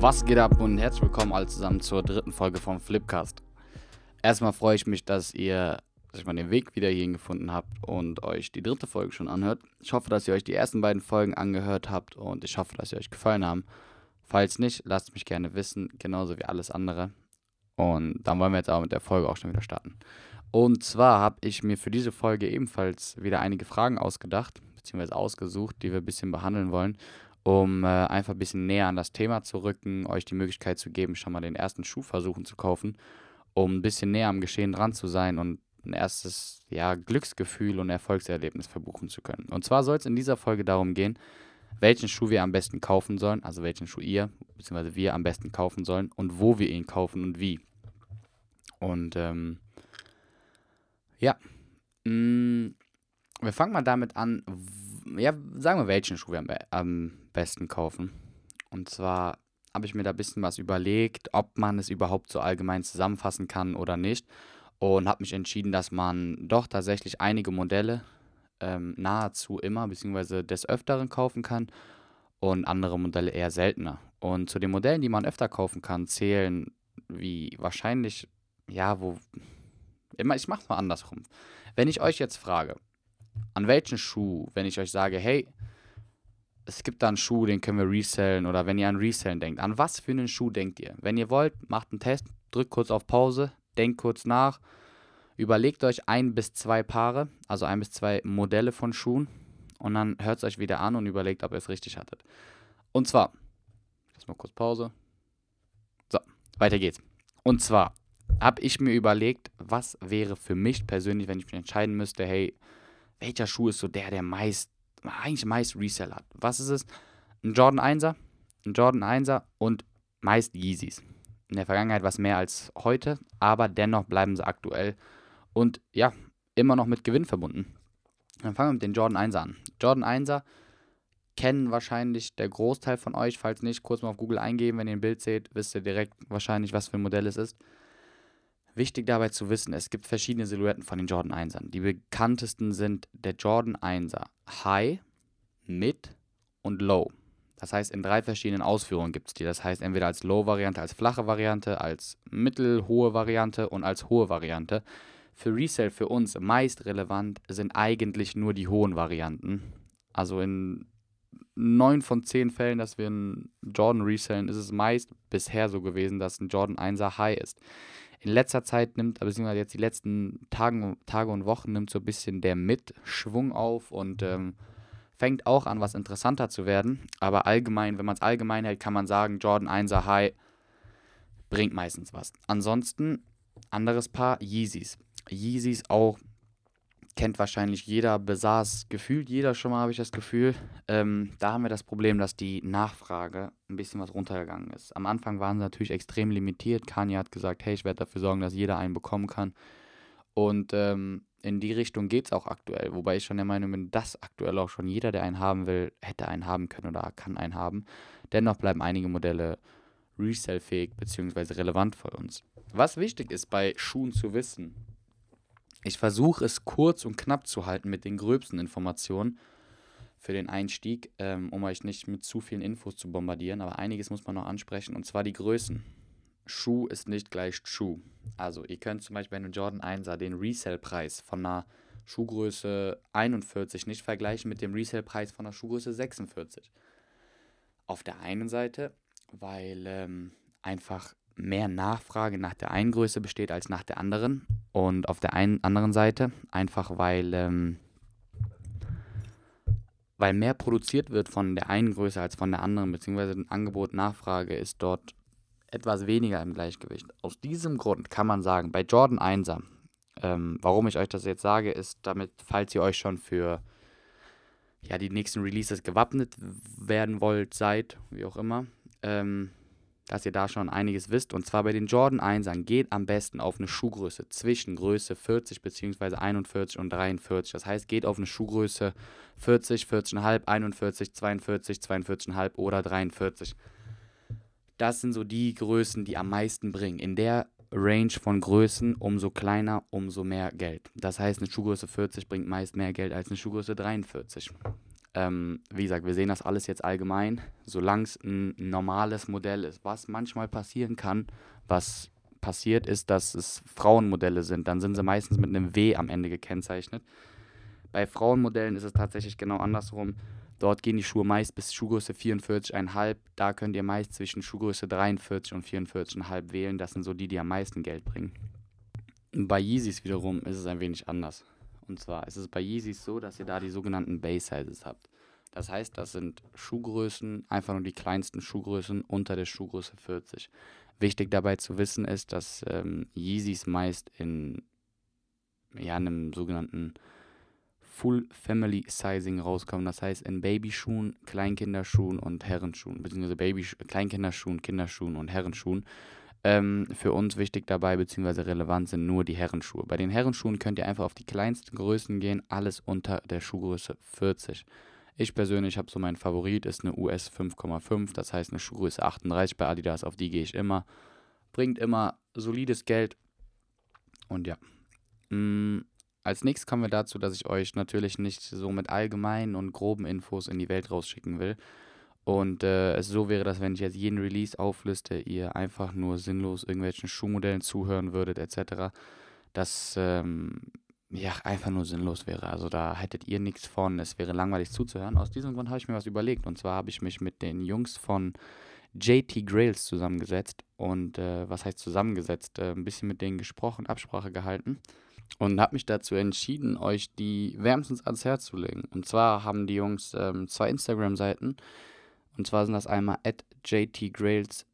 Was geht ab und herzlich willkommen alle zusammen zur dritten Folge vom Flipcast. Erstmal freue ich mich, dass ihr dass ich mal den Weg wieder hierhin gefunden habt und euch die dritte Folge schon anhört. Ich hoffe, dass ihr euch die ersten beiden Folgen angehört habt und ich hoffe, dass sie euch gefallen haben. Falls nicht, lasst mich gerne wissen, genauso wie alles andere. Und dann wollen wir jetzt auch mit der Folge auch schon wieder starten. Und zwar habe ich mir für diese Folge ebenfalls wieder einige Fragen ausgedacht, beziehungsweise ausgesucht, die wir ein bisschen behandeln wollen um äh, einfach ein bisschen näher an das Thema zu rücken, euch die Möglichkeit zu geben, schon mal den ersten Schuh versuchen zu kaufen, um ein bisschen näher am Geschehen dran zu sein und ein erstes ja, Glücksgefühl und Erfolgserlebnis verbuchen zu können. Und zwar soll es in dieser Folge darum gehen, welchen Schuh wir am besten kaufen sollen, also welchen Schuh ihr bzw. wir am besten kaufen sollen und wo wir ihn kaufen und wie. Und ähm, ja, mh, mm, wir fangen mal damit an, ja, sagen wir, welchen Schuh wir am, besten kaufen. Und zwar habe ich mir da ein bisschen was überlegt, ob man es überhaupt so allgemein zusammenfassen kann oder nicht. Und habe mich entschieden, dass man doch tatsächlich einige Modelle ähm, nahezu immer bzw. des Öfteren kaufen kann und andere Modelle eher seltener. Und zu den Modellen, die man öfter kaufen kann, zählen wie wahrscheinlich, ja, wo. Immer, ich mache es mal andersrum. Wenn ich euch jetzt frage, an welchen Schuh, wenn ich euch sage, hey, es gibt da einen Schuh, den können wir resellen oder wenn ihr an Resellen denkt, an was für einen Schuh denkt ihr? Wenn ihr wollt, macht einen Test, drückt kurz auf Pause, denkt kurz nach, überlegt euch ein bis zwei Paare, also ein bis zwei Modelle von Schuhen und dann hört es euch wieder an und überlegt, ob ihr es richtig hattet. Und zwar, erstmal kurz Pause. So, weiter geht's. Und zwar habe ich mir überlegt, was wäre für mich persönlich, wenn ich mich entscheiden müsste, hey, welcher Schuh ist so der, der meist, eigentlich meist Resell hat? Was ist es? Ein Jordan 1er, ein Jordan 1er und meist Yeezys. In der Vergangenheit was mehr als heute, aber dennoch bleiben sie aktuell und ja, immer noch mit Gewinn verbunden. Dann fangen wir mit den Jordan 1er an. Jordan 1er kennen wahrscheinlich der Großteil von euch, falls nicht, kurz mal auf Google eingeben, wenn ihr ein Bild seht, wisst ihr direkt wahrscheinlich, was für ein Modell es ist. Wichtig dabei zu wissen, es gibt verschiedene Silhouetten von den Jordan 1ern. Die bekanntesten sind der Jordan 1er High, Mid und Low. Das heißt, in drei verschiedenen Ausführungen gibt es die. Das heißt, entweder als Low-Variante, als flache Variante, als mittelhohe Variante und als hohe Variante. Für Resale für uns meist relevant sind eigentlich nur die hohen Varianten. Also in neun von zehn Fällen, dass wir einen Jordan resellen, ist es meist bisher so gewesen, dass ein Jordan 1er High ist in letzter Zeit nimmt, beziehungsweise jetzt die letzten Tagen, Tage und Wochen nimmt so ein bisschen der Mitschwung auf und ähm, fängt auch an, was interessanter zu werden. Aber allgemein, wenn man es allgemein hält, kann man sagen, Jordan 1er High bringt meistens was. Ansonsten, anderes Paar, Yeezys. Yeezys auch kennt wahrscheinlich jeder, besaß gefühlt jeder schon mal, habe ich das Gefühl. Ähm, da haben wir das Problem, dass die Nachfrage ein bisschen was runtergegangen ist. Am Anfang waren sie natürlich extrem limitiert. Kanye hat gesagt, hey, ich werde dafür sorgen, dass jeder einen bekommen kann. Und ähm, in die Richtung geht es auch aktuell. Wobei ich schon der Meinung bin, dass aktuell auch schon jeder, der einen haben will, hätte einen haben können oder kann einen haben. Dennoch bleiben einige Modelle resellfähig bzw. relevant für uns. Was wichtig ist bei Schuhen zu wissen, ich versuche es kurz und knapp zu halten mit den gröbsten Informationen für den Einstieg, ähm, um euch nicht mit zu vielen Infos zu bombardieren. Aber einiges muss man noch ansprechen, und zwar die Größen. Schuh ist nicht gleich Schuh. Also ihr könnt zum Beispiel bei einem Jordan 1er den Resale-Preis von einer Schuhgröße 41 nicht vergleichen mit dem Resale-Preis von einer Schuhgröße 46. Auf der einen Seite, weil ähm, einfach mehr Nachfrage nach der einen Größe besteht als nach der anderen. Und auf der einen anderen Seite einfach, weil, ähm, weil mehr produziert wird von der einen Größe als von der anderen, beziehungsweise ein Angebot Nachfrage ist dort etwas weniger im Gleichgewicht. Aus diesem Grund kann man sagen, bei Jordan 1er, ähm, warum ich euch das jetzt sage, ist damit, falls ihr euch schon für ja, die nächsten Releases gewappnet werden wollt, seid, wie auch immer, ähm, dass ihr da schon einiges wisst. Und zwar bei den Jordan 1ern geht am besten auf eine Schuhgröße zwischen Größe 40 bzw. 41 und 43. Das heißt, geht auf eine Schuhgröße 40, 40,5, 41, 42, 42,5 oder 43. Das sind so die Größen, die am meisten bringen. In der Range von Größen, umso kleiner, umso mehr Geld. Das heißt, eine Schuhgröße 40 bringt meist mehr Geld als eine Schuhgröße 43. Ähm, wie gesagt, wir sehen das alles jetzt allgemein, solange es ein normales Modell ist. Was manchmal passieren kann, was passiert ist, dass es Frauenmodelle sind. Dann sind sie meistens mit einem W am Ende gekennzeichnet. Bei Frauenmodellen ist es tatsächlich genau andersrum. Dort gehen die Schuhe meist bis Schuhgröße 44,5. Da könnt ihr meist zwischen Schuhgröße 43 und 44,5 wählen. Das sind so die, die am meisten Geld bringen. Bei Yeezys wiederum ist es ein wenig anders. Und zwar ist es bei Yeezys so, dass ihr da die sogenannten Base Sizes habt. Das heißt, das sind Schuhgrößen, einfach nur die kleinsten Schuhgrößen unter der Schuhgröße 40. Wichtig dabei zu wissen ist, dass ähm, Yeezys meist in ja, einem sogenannten Full Family Sizing rauskommen. Das heißt in Babyschuhen, Kleinkinderschuhen und Herrenschuhen, beziehungsweise Baby Kleinkinderschuhen, Kinderschuhen und Herrenschuhen. Ähm, für uns wichtig dabei, beziehungsweise relevant sind nur die Herrenschuhe. Bei den Herrenschuhen könnt ihr einfach auf die kleinsten Größen gehen, alles unter der Schuhgröße 40. Ich persönlich habe so mein Favorit, ist eine US 5,5, das heißt eine Schuhgröße 38 bei Adidas, auf die gehe ich immer. Bringt immer solides Geld. Und ja. Mm, als nächstes kommen wir dazu, dass ich euch natürlich nicht so mit allgemeinen und groben Infos in die Welt rausschicken will. Und äh, es so wäre, dass wenn ich jetzt jeden Release aufliste, ihr einfach nur sinnlos irgendwelchen Schuhmodellen zuhören würdet, etc. Das ähm, ja einfach nur sinnlos wäre. Also da hättet ihr nichts von, es wäre langweilig zuzuhören. Aus diesem Grund habe ich mir was überlegt. Und zwar habe ich mich mit den Jungs von JT Grails zusammengesetzt. Und äh, was heißt zusammengesetzt? Äh, ein bisschen mit denen gesprochen, Absprache gehalten und habe mich dazu entschieden, euch die wärmstens ans Herz zu legen. Und zwar haben die Jungs ähm, zwei Instagram-Seiten. Und zwar sind das einmal at jtgrails.de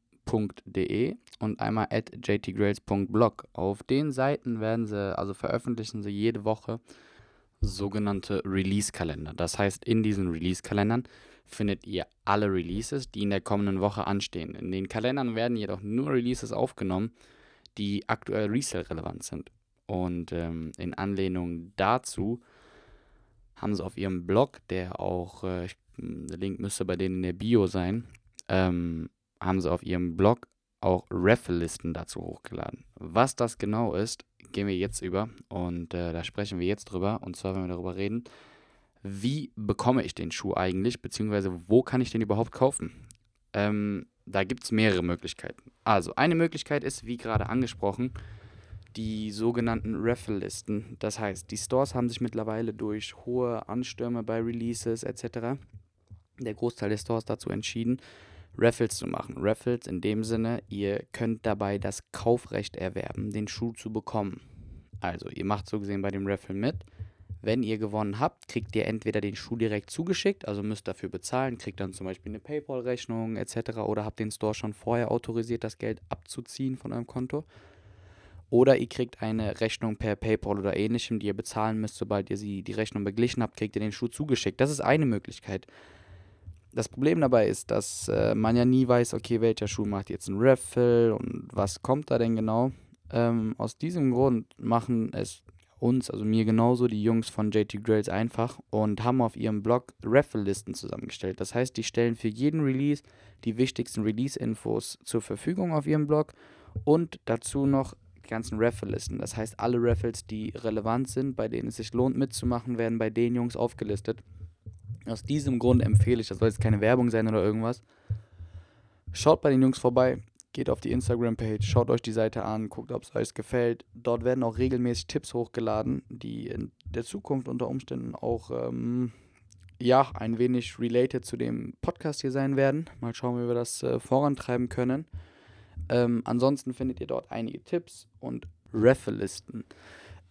und einmal at jtgrails.blog. Auf den Seiten werden sie, also veröffentlichen sie jede Woche sogenannte Release-Kalender. Das heißt, in diesen Release-Kalendern findet ihr alle Releases, die in der kommenden Woche anstehen. In den Kalendern werden jedoch nur Releases aufgenommen, die aktuell Resale-relevant sind. Und ähm, in Anlehnung dazu haben sie auf ihrem Blog, der auch, äh, der Link müsste bei denen in der Bio sein, ähm, haben sie auf ihrem Blog auch Raffle-Listen dazu hochgeladen. Was das genau ist, gehen wir jetzt über und äh, da sprechen wir jetzt drüber. Und zwar, wenn wir darüber reden, wie bekomme ich den Schuh eigentlich, beziehungsweise wo kann ich den überhaupt kaufen? Ähm, da gibt es mehrere Möglichkeiten. Also, eine Möglichkeit ist, wie gerade angesprochen, die sogenannten Raffle-Listen. Das heißt, die Stores haben sich mittlerweile durch hohe Anstürme bei Releases etc. der Großteil der Stores dazu entschieden, Raffles zu machen. Raffles in dem Sinne, ihr könnt dabei das Kaufrecht erwerben, den Schuh zu bekommen. Also, ihr macht so gesehen bei dem Raffle mit. Wenn ihr gewonnen habt, kriegt ihr entweder den Schuh direkt zugeschickt, also müsst dafür bezahlen, kriegt dann zum Beispiel eine PayPal-Rechnung etc. oder habt den Store schon vorher autorisiert, das Geld abzuziehen von eurem Konto. Oder ihr kriegt eine Rechnung per PayPal oder ähnlichem, die ihr bezahlen müsst. Sobald ihr sie, die Rechnung beglichen habt, kriegt ihr den Schuh zugeschickt. Das ist eine Möglichkeit. Das Problem dabei ist, dass äh, man ja nie weiß, okay, welcher Schuh macht jetzt einen Raffle und was kommt da denn genau. Ähm, aus diesem Grund machen es uns, also mir genauso, die Jungs von JT Grails einfach und haben auf ihrem Blog Raffle-Listen zusammengestellt. Das heißt, die stellen für jeden Release die wichtigsten Release-Infos zur Verfügung auf ihrem Blog und dazu noch die ganzen Raffle-Listen. Das heißt, alle Raffles, die relevant sind, bei denen es sich lohnt mitzumachen, werden bei den Jungs aufgelistet. Aus diesem Grund empfehle ich, das soll jetzt keine Werbung sein oder irgendwas. Schaut bei den Jungs vorbei, geht auf die Instagram-Page, schaut euch die Seite an, guckt, ob es euch gefällt. Dort werden auch regelmäßig Tipps hochgeladen, die in der Zukunft unter Umständen auch ähm, ja, ein wenig related zu dem Podcast hier sein werden. Mal schauen, wie wir das äh, vorantreiben können. Ähm, ansonsten findet ihr dort einige Tipps und Raffle-Listen.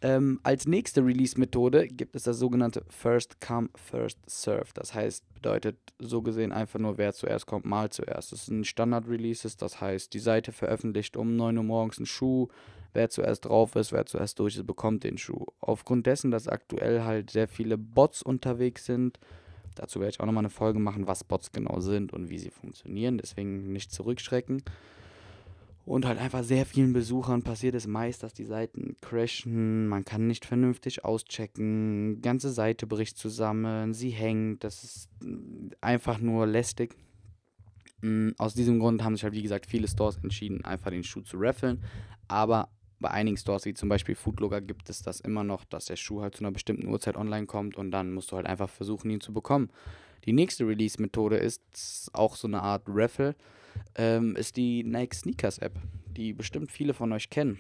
Ähm, als nächste Release-Methode gibt es das sogenannte First Come, First Serve. Das heißt, bedeutet so gesehen einfach nur, wer zuerst kommt, mal zuerst. Das sind Standard-Releases, das heißt, die Seite veröffentlicht um 9 Uhr morgens einen Schuh. Wer zuerst drauf ist, wer zuerst durch ist, bekommt den Schuh. Aufgrund dessen, dass aktuell halt sehr viele Bots unterwegs sind, dazu werde ich auch nochmal eine Folge machen, was Bots genau sind und wie sie funktionieren. Deswegen nicht zurückschrecken. Und halt einfach sehr vielen Besuchern passiert es meist, dass die Seiten crashen, man kann nicht vernünftig auschecken, ganze Seite bricht zusammen, sie hängt, das ist mm, einfach nur lästig. Mm, aus diesem Grund haben sich halt, wie gesagt, viele Stores entschieden, einfach den Schuh zu raffeln. Aber bei einigen Stores, wie zum Beispiel Foodlogger, gibt es das immer noch, dass der Schuh halt zu einer bestimmten Uhrzeit online kommt und dann musst du halt einfach versuchen, ihn zu bekommen. Die nächste Release-Methode ist auch so eine Art Raffle, ähm, ist die Nike Sneakers App, die bestimmt viele von euch kennen.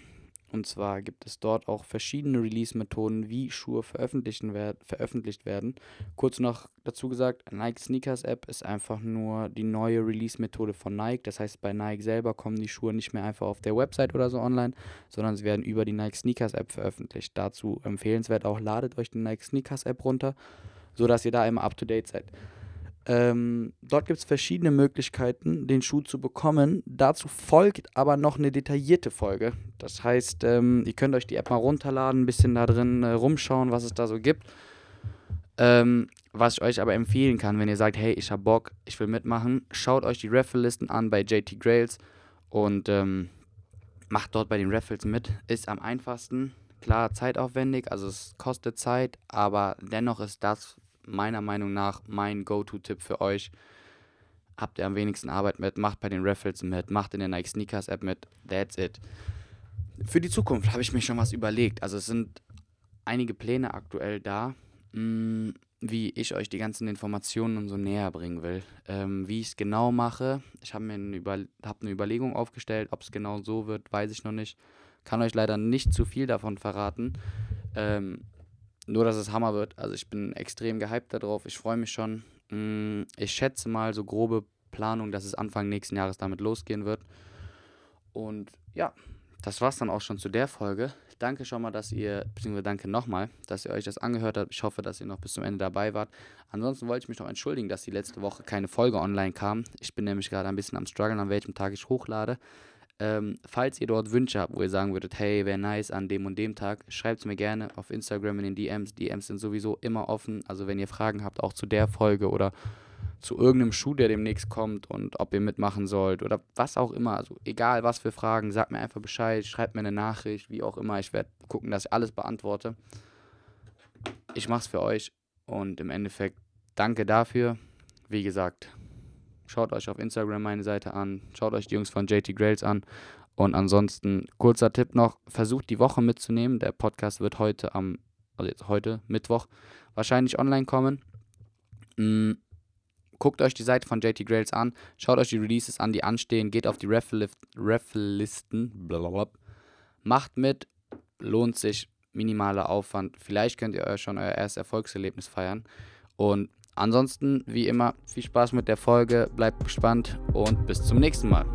Und zwar gibt es dort auch verschiedene Release-Methoden, wie Schuhe werd, veröffentlicht werden. Kurz noch dazu gesagt, Nike Sneakers App ist einfach nur die neue Release-Methode von Nike. Das heißt, bei Nike selber kommen die Schuhe nicht mehr einfach auf der Website oder so online, sondern sie werden über die Nike Sneakers App veröffentlicht. Dazu empfehlenswert auch, ladet euch die Nike Sneakers App runter, sodass ihr da immer up-to-date seid. Ähm, dort gibt es verschiedene Möglichkeiten, den Schuh zu bekommen. Dazu folgt aber noch eine detaillierte Folge. Das heißt, ähm, ihr könnt euch die App mal runterladen, ein bisschen da drin äh, rumschauen, was es da so gibt. Ähm, was ich euch aber empfehlen kann, wenn ihr sagt, hey, ich hab Bock, ich will mitmachen, schaut euch die Raffle-Listen an bei JT Grails und ähm, macht dort bei den Raffles mit. Ist am einfachsten, klar zeitaufwendig, also es kostet Zeit, aber dennoch ist das meiner Meinung nach mein Go-To-Tipp für euch. Habt ihr am wenigsten Arbeit mit, macht bei den Raffles mit, macht in der Nike Sneakers App mit. That's it. Für die Zukunft habe ich mir schon was überlegt. Also es sind einige Pläne aktuell da, mh, mm, wie ich euch die ganzen Informationen und so näher bringen will. Ähm, wie ich es genau mache, ich habe mir eine, Über hab eine Überlegung aufgestellt. Ob es genau so wird, weiß ich noch nicht. Kann euch leider nicht zu viel davon verraten. Ähm, nur, dass es Hammer wird. Also ich bin extrem gehypt darauf. Ich freue mich schon. Mm, ich schätze mal so grobe Planung, dass es Anfang nächsten Jahres damit losgehen wird. Und ja, das war's dann auch schon zu der Folge. Danke schon mal, dass ihr, beziehungsweise danke nochmal, dass ihr euch das angehört habt. Ich hoffe, dass ihr noch bis zum Ende dabei wart. Ansonsten wollte ich mich noch entschuldigen, dass die letzte Woche keine Folge online kam. Ich bin nämlich gerade ein bisschen am struggeln, an welchem Tag ich hochlade. Ähm, falls ihr dort Wünsche habt, wo ihr sagen würdet, hey, wäre nice an dem und dem Tag, schreibt es mir gerne auf Instagram in den DMs. DMs sind sowieso immer offen. Also wenn ihr Fragen habt, auch zu der Folge oder zu irgendeinem Schuh, der demnächst kommt und ob ihr mitmachen sollt oder was auch immer. Also egal was für Fragen, sagt mir einfach Bescheid, schreibt mir eine Nachricht, wie auch immer. Ich werde gucken, dass ich alles beantworte. Ich mache es für euch und im Endeffekt danke dafür. Wie gesagt, Schaut euch auf Instagram meine Seite an. Schaut euch die Jungs von JT Grails an. Und ansonsten, kurzer Tipp noch, versucht die Woche mitzunehmen. Der Podcast wird heute am, also jetzt heute, Mittwoch, wahrscheinlich online kommen. Mhm. Guckt euch die Seite von JT Grails an, schaut euch die Releases an, die anstehen, geht auf die Raffle-Listen, macht mit, lohnt sich, minimaler Aufwand. Vielleicht könnt ihr euch schon euer erstes Erfolgserlebnis feiern. Und Ansonsten, wie immer, viel Spaß mit der Folge, bleibt gespannt und bis zum nächsten Mal.